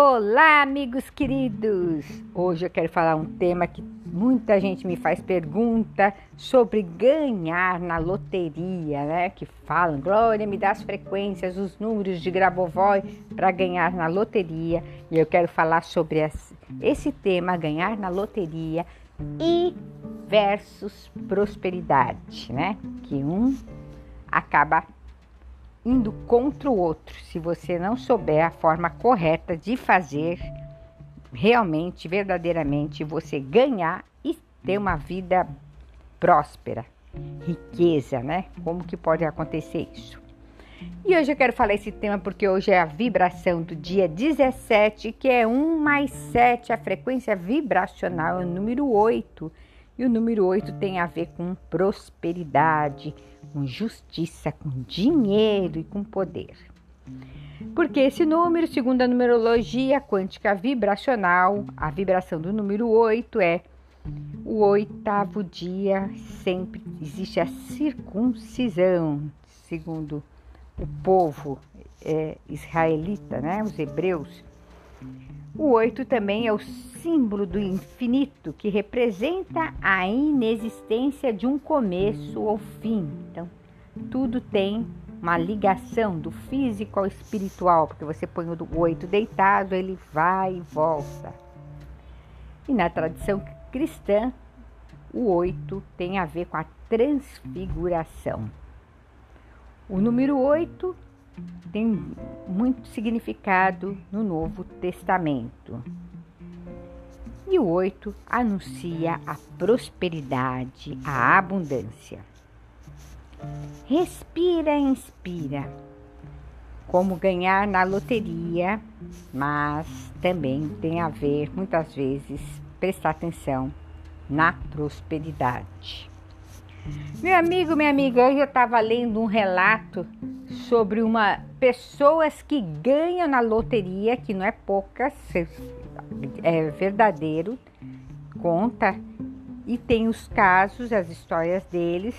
Olá, amigos queridos! Hoje eu quero falar um tema que muita gente me faz pergunta sobre ganhar na loteria, né? Que falam, Glória, me dá as frequências, os números de Grabovoi para ganhar na loteria. E eu quero falar sobre esse tema, ganhar na loteria e versus prosperidade, né? Que um acaba indo contra o outro, se você não souber a forma correta de fazer realmente, verdadeiramente você ganhar e ter uma vida próspera, riqueza, né? Como que pode acontecer isso? E hoje eu quero falar esse tema porque hoje é a vibração do dia 17, que é 1 mais 7, a frequência vibracional é o número 8. E o número 8 tem a ver com prosperidade, com justiça, com dinheiro e com poder. Porque esse número, segundo a numerologia quântica vibracional, a vibração do número 8 é o oitavo dia, sempre existe a circuncisão, segundo o povo é, israelita, né, os hebreus. O oito também é o símbolo do infinito que representa a inexistência de um começo ou fim. Então, tudo tem uma ligação do físico ao espiritual, porque você põe o oito deitado, ele vai e volta. E na tradição cristã, o oito tem a ver com a transfiguração. O número oito tem muito significado no Novo Testamento. E o oito anuncia a prosperidade, a abundância. Respira inspira. Como ganhar na loteria, mas também tem a ver, muitas vezes, prestar atenção na prosperidade. Meu amigo, minha amiga, hoje eu estava lendo um relato sobre uma pessoas que ganham na loteria, que não é poucas, é verdadeiro, conta e tem os casos, as histórias deles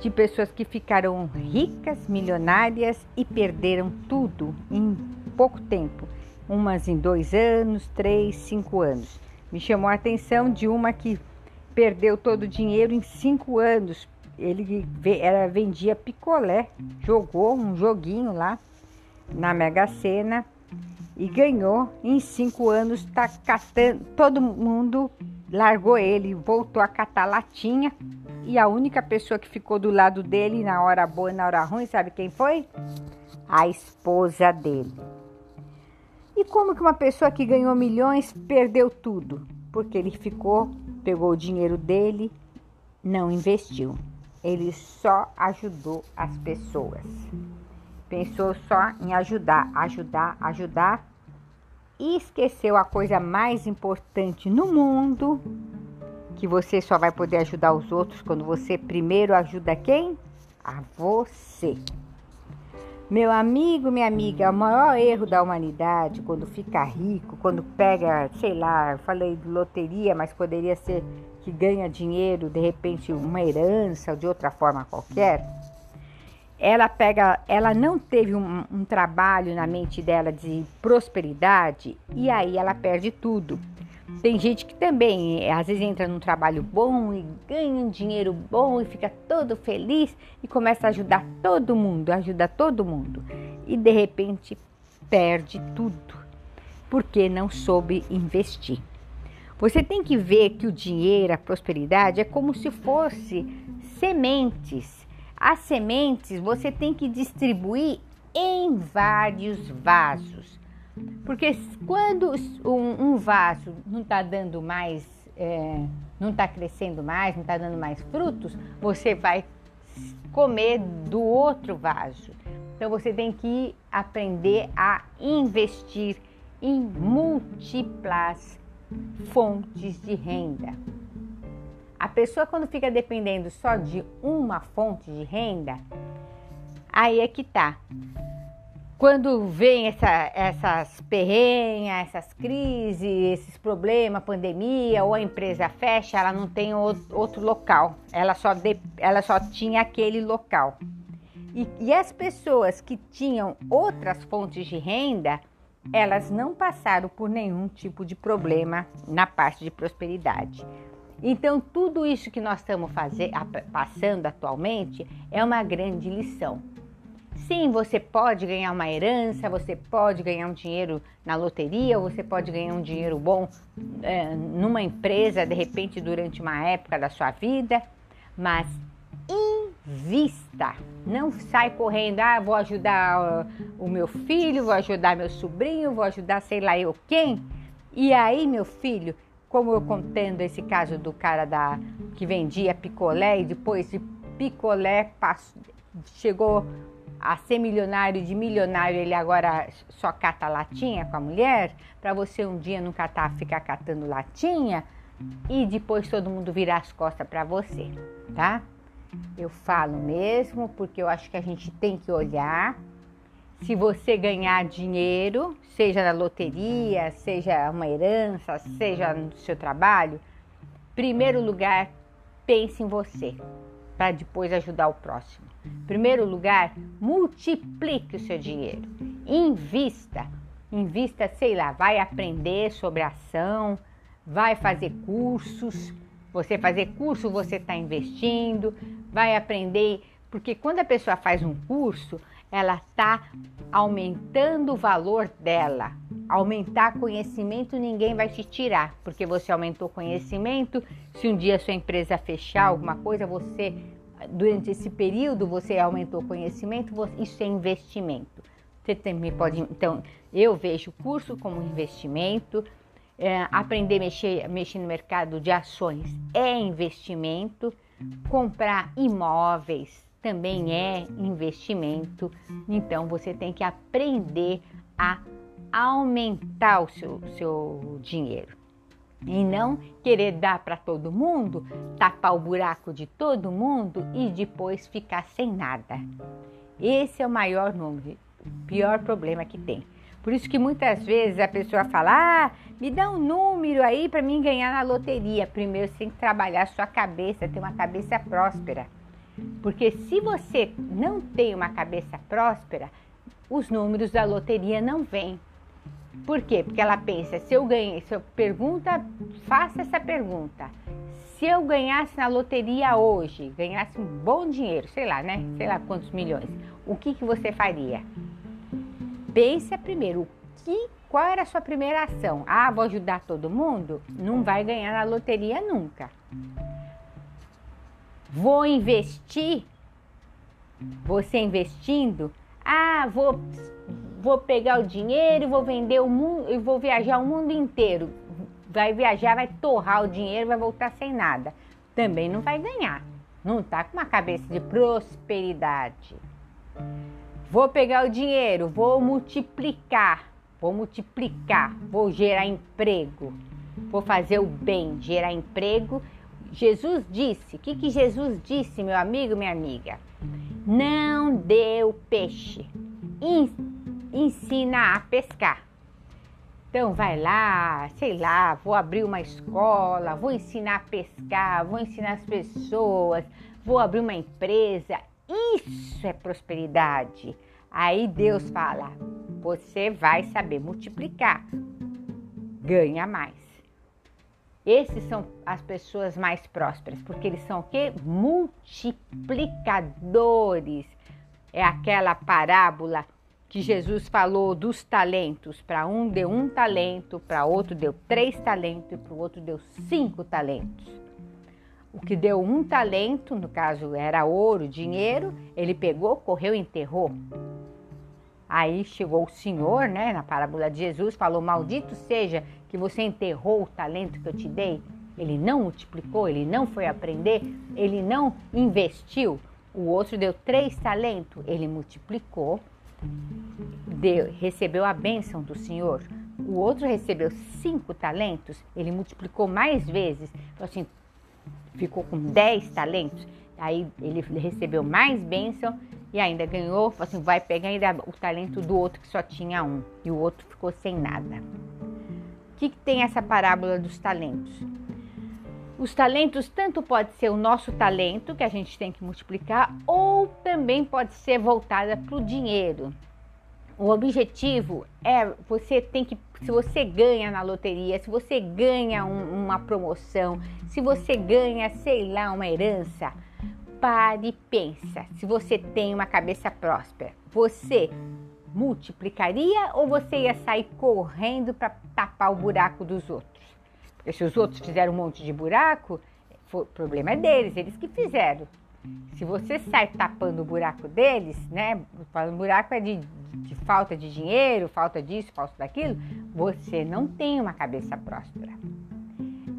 de pessoas que ficaram ricas, milionárias e perderam tudo em pouco tempo, umas em dois anos, três, cinco anos. Me chamou a atenção de uma que perdeu todo o dinheiro em cinco anos ele era, vendia picolé, jogou um joguinho lá na Mega Sena e ganhou. Em cinco anos, tá catando, todo mundo largou ele, voltou a catar latinha. E a única pessoa que ficou do lado dele na hora boa e na hora ruim, sabe quem foi? A esposa dele. E como que uma pessoa que ganhou milhões perdeu tudo? Porque ele ficou, pegou o dinheiro dele, não investiu ele só ajudou as pessoas. Pensou só em ajudar, ajudar, ajudar e esqueceu a coisa mais importante no mundo, que você só vai poder ajudar os outros quando você primeiro ajuda quem? A você. Meu amigo, minha amiga, o maior erro da humanidade quando fica rico, quando pega, sei lá, falei de loteria, mas poderia ser que ganha dinheiro, de repente uma herança ou de outra forma qualquer, ela pega, ela não teve um, um trabalho na mente dela de prosperidade e aí ela perde tudo. Tem gente que também, às vezes, entra num trabalho bom e ganha um dinheiro bom e fica todo feliz e começa a ajudar todo mundo, ajuda todo mundo. E de repente perde tudo, porque não soube investir. Você tem que ver que o dinheiro, a prosperidade é como se fosse sementes. As sementes você tem que distribuir em vários vasos. Porque quando um, um vaso não está dando mais, é, não está crescendo mais, não está dando mais frutos, você vai comer do outro vaso. Então você tem que aprender a investir em múltiplas fontes de renda. A pessoa quando fica dependendo só de uma fonte de renda, aí é que tá quando vem essa, essas perrenhas, essas crises, esses problemas, pandemia, ou a empresa fecha, ela não tem outro local, ela só, de, ela só tinha aquele local. E, e as pessoas que tinham outras fontes de renda elas não passaram por nenhum tipo de problema na parte de prosperidade. Então, tudo isso que nós estamos fazer, passando atualmente é uma grande lição. Sim, você pode ganhar uma herança, você pode ganhar um dinheiro na loteria, você pode ganhar um dinheiro bom é, numa empresa, de repente, durante uma época da sua vida, mas invista. Não sai correndo, ah, vou ajudar o meu filho, vou ajudar meu sobrinho, vou ajudar sei lá eu quem. E aí, meu filho, como eu contando esse caso do cara da que vendia picolé e depois de picolé passou, chegou a ser milionário de milionário, ele agora só cata latinha com a mulher, para você um dia não catar, ficar catando latinha e depois todo mundo virar as costas para você, tá? Eu falo mesmo porque eu acho que a gente tem que olhar. Se você ganhar dinheiro, seja na loteria, seja uma herança, seja no seu trabalho, primeiro lugar, pense em você, para depois ajudar o próximo. Primeiro lugar, multiplique o seu dinheiro. Invista. Invista, sei lá, vai aprender sobre ação, vai fazer cursos, você fazer curso, você está investindo, vai aprender, porque quando a pessoa faz um curso, ela está aumentando o valor dela. Aumentar conhecimento ninguém vai te tirar, porque você aumentou conhecimento. Se um dia sua empresa fechar alguma coisa, você durante esse período você aumentou conhecimento, isso é investimento. Você também pode, então, eu vejo o curso como investimento é, aprender a mexer, mexer no mercado de ações é investimento, comprar imóveis também é investimento. Então você tem que aprender a aumentar o seu, seu dinheiro e não querer dar para todo mundo, tapar o buraco de todo mundo e depois ficar sem nada. Esse é o maior número, pior problema que tem. Por isso que muitas vezes a pessoa fala: ah, me dá um número aí para mim ganhar na loteria. Primeiro você tem que trabalhar a sua cabeça, ter uma cabeça próspera. Porque se você não tem uma cabeça próspera, os números da loteria não vêm. Por quê? Porque ela pensa, se eu ganhei, se eu pergunta, faça essa pergunta. Se eu ganhasse na loteria hoje, ganhasse um bom dinheiro, sei lá, né? Sei lá quantos milhões, o que, que você faria? Pensa primeiro, o que, qual era a sua primeira ação? Ah, vou ajudar todo mundo? Não vai ganhar na loteria nunca. Vou investir? Você investindo? Ah, vou, vou pegar o dinheiro, vou vender o mundo e vou viajar o mundo inteiro. Vai viajar, vai torrar o dinheiro, vai voltar sem nada. Também não vai ganhar. Não está com uma cabeça de prosperidade. Vou pegar o dinheiro, vou multiplicar, vou multiplicar, vou gerar emprego, vou fazer o bem, gerar emprego. Jesus disse, o que, que Jesus disse, meu amigo, minha amiga? Não dê o peixe, ensina a pescar. Então vai lá, sei lá, vou abrir uma escola, vou ensinar a pescar, vou ensinar as pessoas, vou abrir uma empresa. Isso é prosperidade. Aí Deus fala: você vai saber multiplicar, ganha mais. Esses são as pessoas mais prósperas, porque eles são o quê? Multiplicadores. É aquela parábola que Jesus falou dos talentos. Para um deu um talento, para outro deu três talentos e para o outro deu cinco talentos. O que deu um talento, no caso era ouro, dinheiro, ele pegou, correu e enterrou. Aí chegou o Senhor, né, na parábola de Jesus, falou: Maldito seja que você enterrou o talento que eu te dei. Ele não multiplicou, ele não foi aprender, ele não investiu. O outro deu três talentos, ele multiplicou, deu, recebeu a bênção do Senhor. O outro recebeu cinco talentos, ele multiplicou mais vezes. Então, assim, ficou com 10 talentos, aí ele recebeu mais bênção e ainda ganhou, assim, vai pegar ainda o talento do outro que só tinha um e o outro ficou sem nada. O que, que tem essa parábola dos talentos? Os talentos tanto pode ser o nosso talento que a gente tem que multiplicar ou também pode ser voltada para o dinheiro. o objetivo é você tem que se você ganha na loteria, se você ganha um, uma promoção, se você ganha, sei lá, uma herança, pare e pensa. Se você tem uma cabeça próspera, você multiplicaria ou você ia sair correndo para tapar o buraco dos outros? Se os outros fizeram um monte de buraco, o problema é deles, eles que fizeram. Se você sai tapando o buraco deles, né? O buraco é de, de falta de dinheiro, falta disso, falta daquilo, você não tem uma cabeça próspera.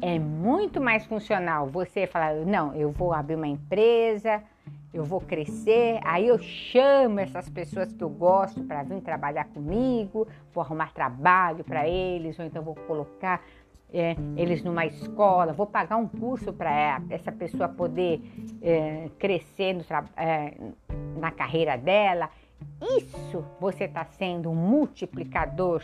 É muito mais funcional você falar: não, eu vou abrir uma empresa, eu vou crescer, aí eu chamo essas pessoas que eu gosto para vir trabalhar comigo, vou arrumar trabalho para eles, ou então vou colocar é, eles numa escola, vou pagar um curso para essa pessoa poder é, crescer no, é, na carreira dela. Isso você está sendo um multiplicador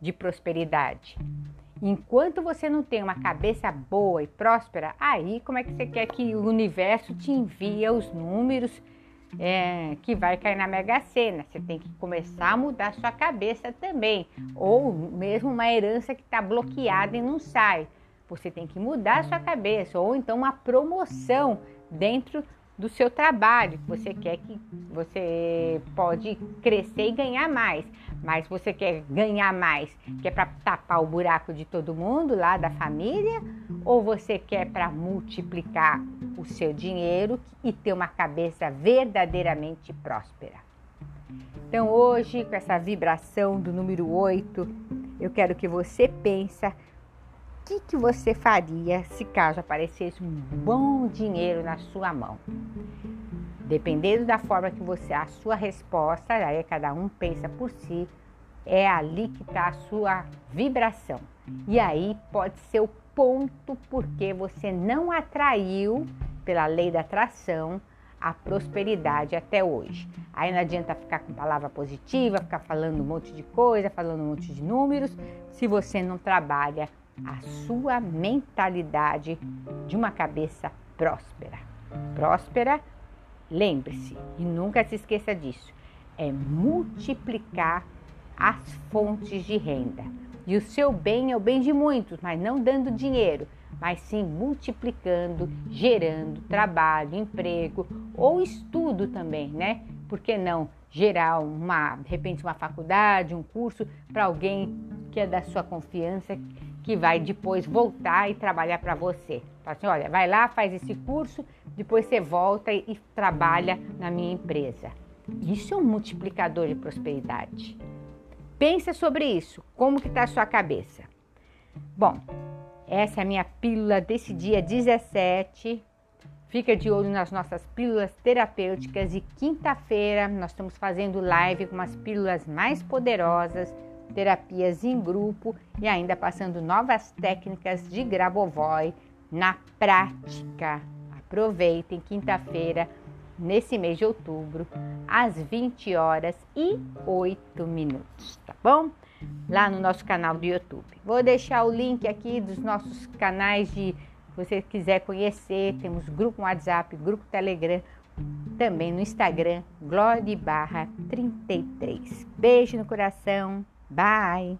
de prosperidade. Enquanto você não tem uma cabeça boa e próspera, aí como é que você quer que o universo te envie os números é, que vai cair na Mega Sena. Você tem que começar a mudar sua cabeça também. Ou mesmo uma herança que está bloqueada e não sai. Você tem que mudar sua cabeça. Ou então uma promoção dentro do seu trabalho. Você quer que você pode crescer e ganhar mais, mas você quer ganhar mais, que é para tapar o buraco de todo mundo lá da família, ou você quer para multiplicar o seu dinheiro e ter uma cabeça verdadeiramente próspera. Então hoje, com essa vibração do número 8, eu quero que você pense que, que você faria se caso aparecesse um bom dinheiro na sua mão? Dependendo da forma que você, a sua resposta, aí cada um pensa por si, é ali que está a sua vibração. E aí pode ser o ponto porque você não atraiu, pela lei da atração, a prosperidade até hoje. Aí não adianta ficar com palavra positiva, ficar falando um monte de coisa, falando um monte de números, se você não trabalha a sua mentalidade de uma cabeça próspera. Próspera, lembre-se e nunca se esqueça disso, é multiplicar as fontes de renda. E o seu bem é o bem de muitos, mas não dando dinheiro, mas sim multiplicando, gerando trabalho, emprego ou estudo também, né? Por que não gerar uma, de repente, uma faculdade, um curso para alguém que é da sua confiança, que vai depois voltar e trabalhar para você. Fala assim, olha, vai lá, faz esse curso, depois você volta e, trabalha na minha empresa. Isso é um multiplicador de prosperidade. Pensa sobre isso, como que está a sua cabeça. Bom, essa é a minha pílula desse dia 17. Fica de olho nas nossas pílulas terapêuticas e quinta-feira nós estamos fazendo live com umas pílulas mais poderosas terapias em grupo e ainda passando novas técnicas de Grabovoi na prática. Aproveitem quinta-feira, nesse mês de outubro, às 20 horas e 8 minutos, tá bom? Lá no nosso canal do YouTube. Vou deixar o link aqui dos nossos canais de se você quiser conhecer, temos grupo WhatsApp, grupo Telegram, também no Instagram, Glória Barra 33. Beijo no coração. Bye.